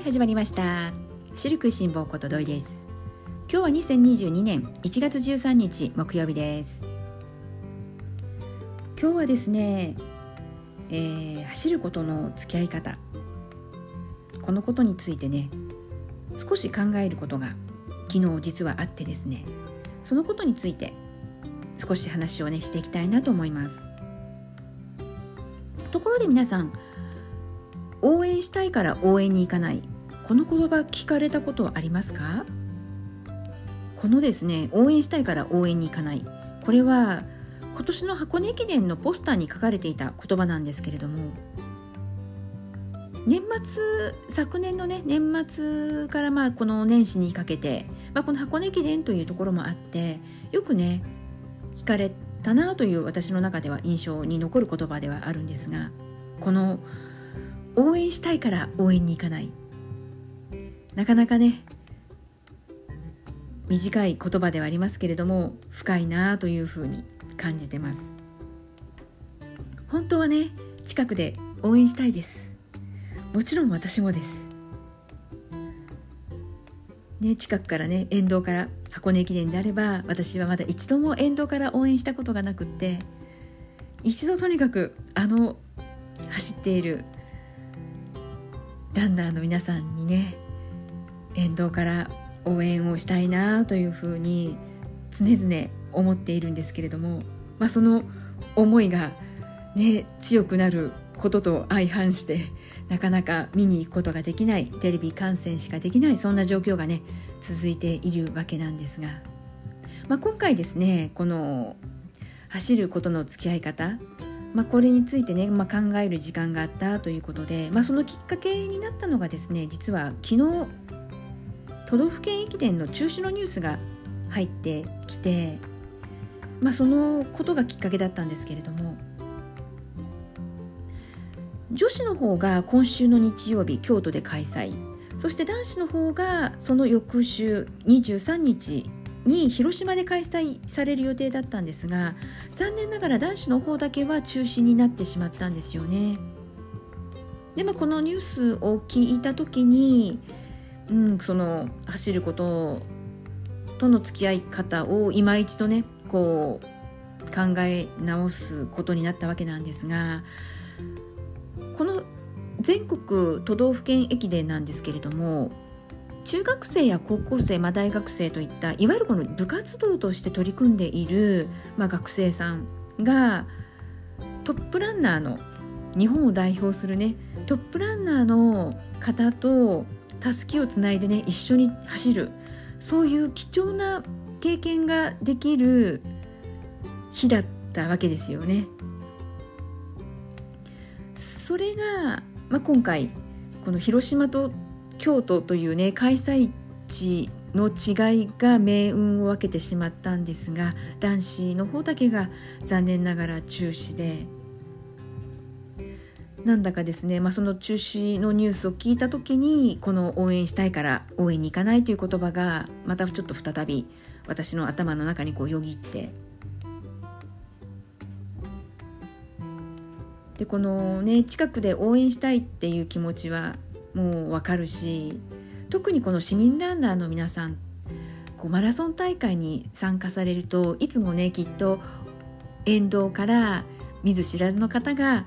い始まりました。シルク辛抱ことどいです。今日は2022年1月13日木曜日です。今日はですね、えー、走ることの付き合い方。このことについてね少し考えることが昨日実はあってですねそのことについて少し話をねしていきたいなと思います。ところで皆さん応援したいから応援に行かない。この言葉聞かれたことはありますか？このですね応援したいから応援に行かない。これは今年の箱根駅伝のポスターに書かれていた言葉なんですけれども年末昨年のね年末からまあこの年始にかけて、まあ、この箱根駅伝というところもあってよくね聞かれたなという私の中では印象に残る言葉ではあるんですがこの応援したいから応援に行かない。なかなかね短い言葉ではありますけれども深いなというふうに感じてます。本当はね近くで応援したいです。もちろん私もです。ね近くからね沿道から箱根駅伝であれば私はまだ一度も沿道から応援したことがなくって一度とにかくあの走っているランナーの皆さんにね沿道から応援をしたいなというふうに常々思っているんですけれども、まあ、その思いが、ね、強くなることと相反してなかなか見に行くことができないテレビ観戦しかできないそんな状況がね続いているわけなんですが、まあ、今回ですねこの走ることの付き合い方まあ、これについてね、まあ、考える時間があったということで、まあ、そのきっかけになったのがですね実は昨日都道府県駅伝の中止のニュースが入ってきて、まあ、そのことがきっかけだったんですけれども女子の方が今週の日曜日京都で開催そして男子の方がその翌週23日に広島で開催される予定だったんですが残念ながら男子の方だけは中止になってしまったんですよね。でまあ、このニュースを聞いた時に、うん、その走ることとの付き合い方を今一度ねこう考え直すことになったわけなんですがこの全国都道府県駅伝なんですけれども中学生や高校生、まあ、大学生といったいわゆるこの部活動として取り組んでいる、まあ、学生さんがトップランナーの日本を代表するねトップランナーの方とたすきをつないでね一緒に走るそういう貴重な経験ができる日だったわけですよね。それが、まあ、今回この広島と京都というね開催地の違いが命運を分けてしまったんですが男子の方だけが残念ながら中止でなんだかですね、まあ、その中止のニュースを聞いた時にこの応援したいから応援に行かないという言葉がまたちょっと再び私の頭の中にこうよぎって。でこのね近くで応援したいっていう気持ちはもうわかるし特にこの市民ランナーの皆さんこうマラソン大会に参加されるといつもねきっと沿道から見ず知らずの方が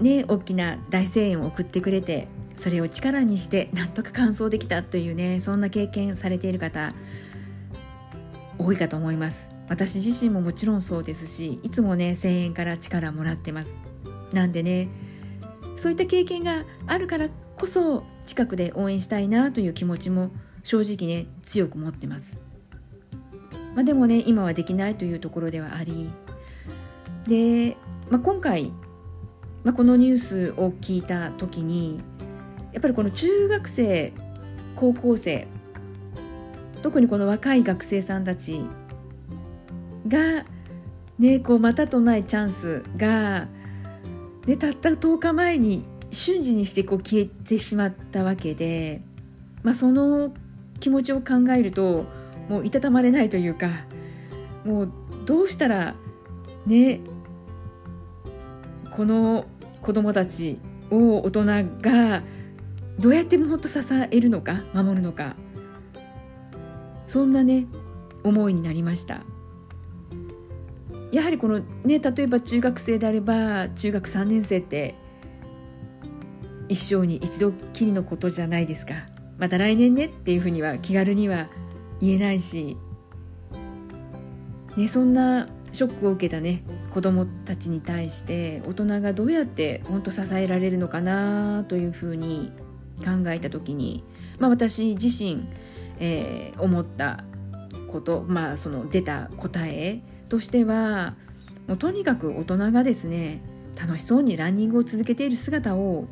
ね大きな大声援を送ってくれてそれを力にしてなんとか完走できたというねそんな経験されている方多いかと思います。私自身ももちろんそうですしいつもね声援から力もらってます。なんでねそういった経験があるからこそ近くで応援したいなという気持ちも正直ね強く持ってます、まあ、でもね今はできないというところではありで、まあ、今回、まあ、このニュースを聞いた時にやっぱりこの中学生高校生特にこの若い学生さんたちが、ね、こうまたとないチャンスが、ね、たった10日前に瞬時にしてこう消えてしまったわけで、まあ、その気持ちを考えるともういたたまれないというかもうどうしたらねこの子供たちを大人がどうやっても本当支えるのか守るのか。そんなね思いになりました。やはりこのね例えば中学生であれば中学3年生って一生に一度きりのことじゃないですか。また来年ねっていうふうには気軽には言えないし、ね、そんなショックを受けたね子どもたちに対して大人がどうやって本当支えられるのかなというふうに考えた時に、まあ、私自身、えー、思ったこと、まあ、その出た答えとしてはもうとにかく大人がですね楽しそうにランニングを続けている姿を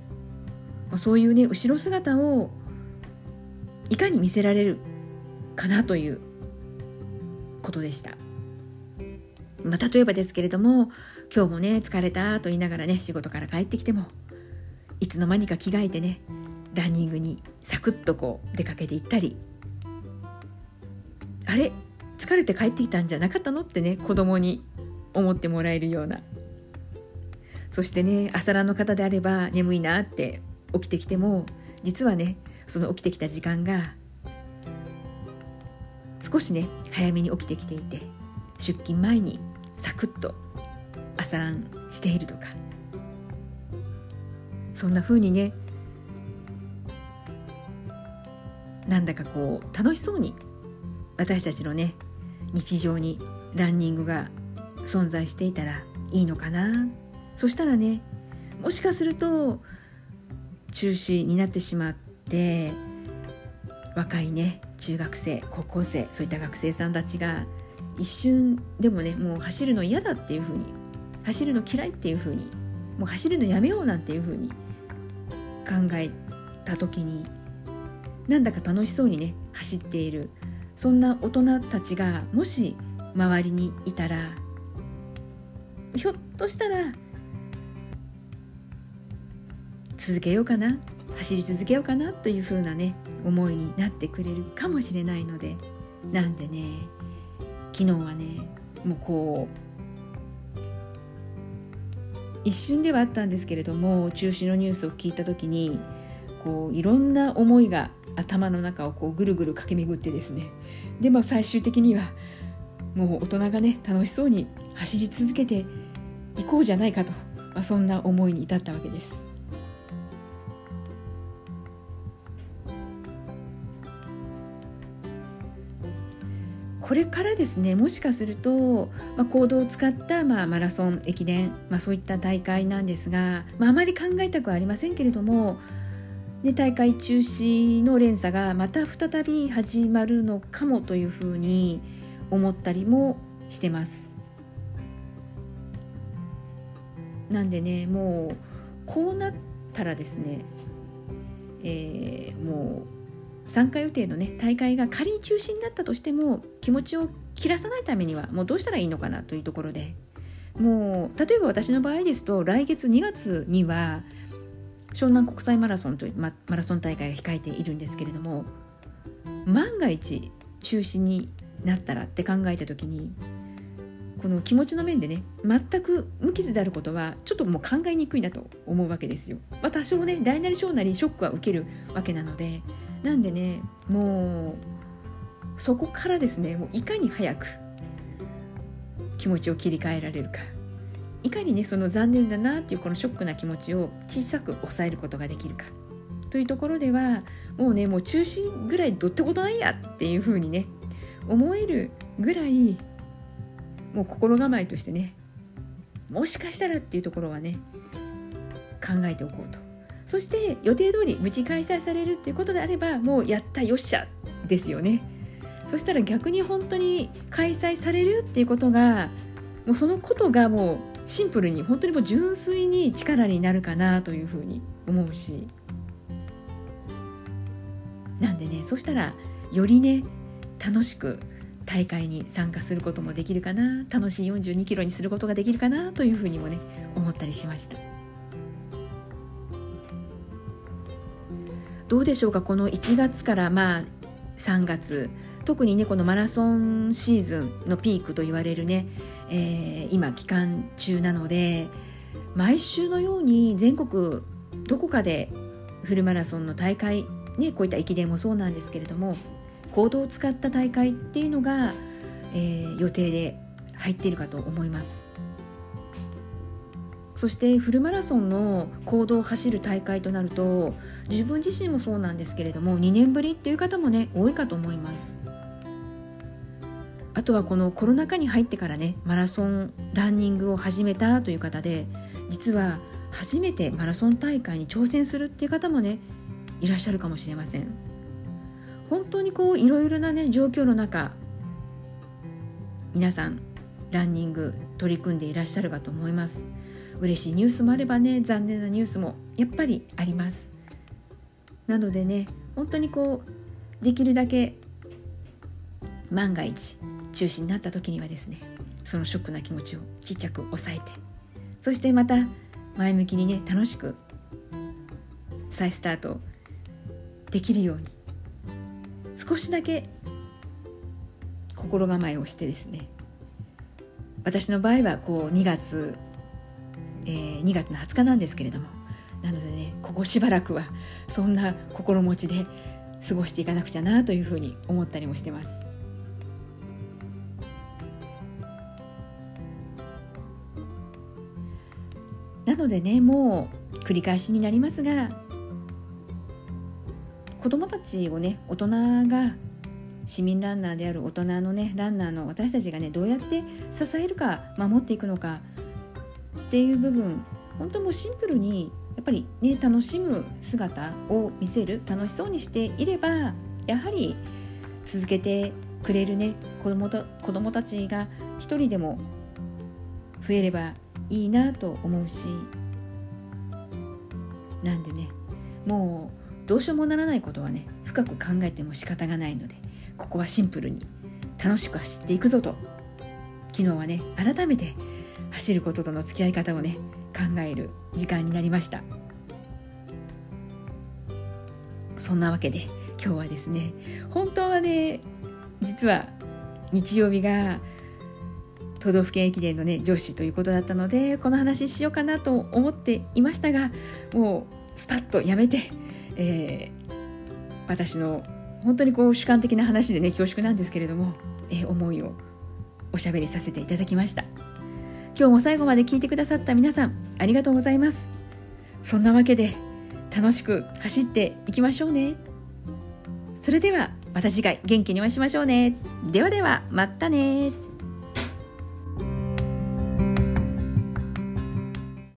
そういうね後ろ姿をいかに見せられるかなということでした。まあ、例えばですけれども今日もね疲れたと言いながらね仕事から帰ってきてもいつの間にか着替えてねランニングにサクッとこう出かけていったりあれ疲れて帰ってきたんじゃなかったのってね子供に思ってもらえるような。そしてね朝ランの方であれば眠いなって起きてきても実はねその起きてきた時間が少しね早めに起きてきていて出勤前にサクッと朝ランしているとか。そんな風にねなんだかこう楽しそうに私たちのね日常にランニングが存在していたらいいのかな。そしたらねもしかすると中止になってしまって若いね中学生高校生そういった学生さんたちが一瞬でもねもう走るの嫌だっていうふうに走るの嫌いっていうふうにもう走るのやめようなんていうふうに考えた時になんだか楽しそうにね走っているそんな大人たちがもし周りにいたらひょっとしたら続けようかな走り続けようかなというふうなね思いになってくれるかもしれないのでなんでね昨日はねもうこう一瞬ではあったんですけれども中止のニュースを聞いた時にこういろんな思いが頭の中をこうぐるぐる駆け巡ってですねでも最終的にはもう大人がね楽しそうに走り続けていこうじゃないかと、まあ、そんな思いに至ったわけです。これからですねもしかすると、まあ、行動を使った、まあ、マラソン駅伝、まあ、そういった大会なんですが、まあ、あまり考えたくはありませんけれども、ね、大会中止の連鎖がまた再び始まるのかもというふうに思ったりもしてます。なんでねもうこうなったらですね、えー、もう参加予定のね大会が仮に中止になったとしても気持ちを切らさないためにはもうどうしたらいいのかなというところでもう例えば私の場合ですと来月2月には湘南国際マラソンというマラソン大会が控えているんですけれども万が一中止になったらって考えた時にこの気持ちの面でね全く無傷であることはちょっともう考えにくいなと思うわけですよ。まあ、多少ね大なり小なりショックは受けるわけなのでなんでねもうそこからですねもういかに早く気持ちを切り替えられるか。いかにねその残念だなっていうこのショックな気持ちを小さく抑えることができるか。というところではもうねもう中止ぐらいどってことないやっていうふうにね思えるぐらいもう心構えとしてねもしかしたらっていうところはね考えておこうと。そして予定通り無事開催されるっていうことであればもうやったよっしゃですよね。そしたら逆に本当に開催されるっていうことがもうそのことがもうシンプルに本当にもう純粋に力になるかなというふうに思うし。なんでねそしたらよりね楽しく大会に参加することもできるかな。楽しい42キロにすることができるかなというふうにもね思ったりしました。どうでしょうか？この1月からまあ3月。特にねこのマラソンシーズンのピークと言われるね、えー、今期間中なので毎週のように全国どこかでフルマラソンの大会、ね、こういった駅伝もそうなんですけれども行動を使った大会っていうのが、えー、予定で入っているかと思います。そしてフルマラソンの行動を走る大会となると自分自身もそうなんですけれども2年ぶりっていう方もね多いかと思います。あとはこのコロナ禍に入ってからねマラソンランニングを始めたという方で実は初めてマラソン大会に挑戦するっていう方もねいらっしゃるかもしれません。本当にこういろいろなね状況の中皆さんランニング取り組んでいらっしゃるかと思います。嬉しいニュースもあればね残念なニュースもやっぱりあります。なのでね本当にこうできるだけ万が一中止になった時にはですねそのショックな気持ちをちっちゃく抑えてそしてまた前向きにね楽しく再スタートできるように少しだけ心構えをしてですね私の場合はこう2月、えー、2月の20日なんですけれどもなのでねここしばらくはそんな心持ちで過ごしていかなくちゃなというふうに思ったりもしてます。なのでねもう繰り返しになりますが子どもたちをね大人が市民ランナーである大人のねランナーの私たちがねどうやって支えるか守っていくのかっていう部分本当もうシンプルにやっぱりね楽しむ姿を見せる楽しそうにしていればやはり続けてくれるね子供と子供たちが一人でも増えればいいなと思うしなんでねもうどうしようもならないことはね深く考えても仕方がないのでここはシンプルに楽しく走っていくぞと昨日はね改めて走ることとの付き合い方をね考える時間になりました。そんなわけで今日はですね本当はね実は日曜日が都道府県駅伝のね女子ということだったのでこの話しようかなと思っていましたがもうスパッとやめて、えー、私の本当にこう主観的な話でね恐縮なんですけれども、えー、思いをおしゃべりさせていただきました。今日も最後まで聞いてくださった皆さんありがとうございます。そんなわけで楽しく走っていきましょうね。それではまた次回元気にお会いしましょうね。ではではまたね。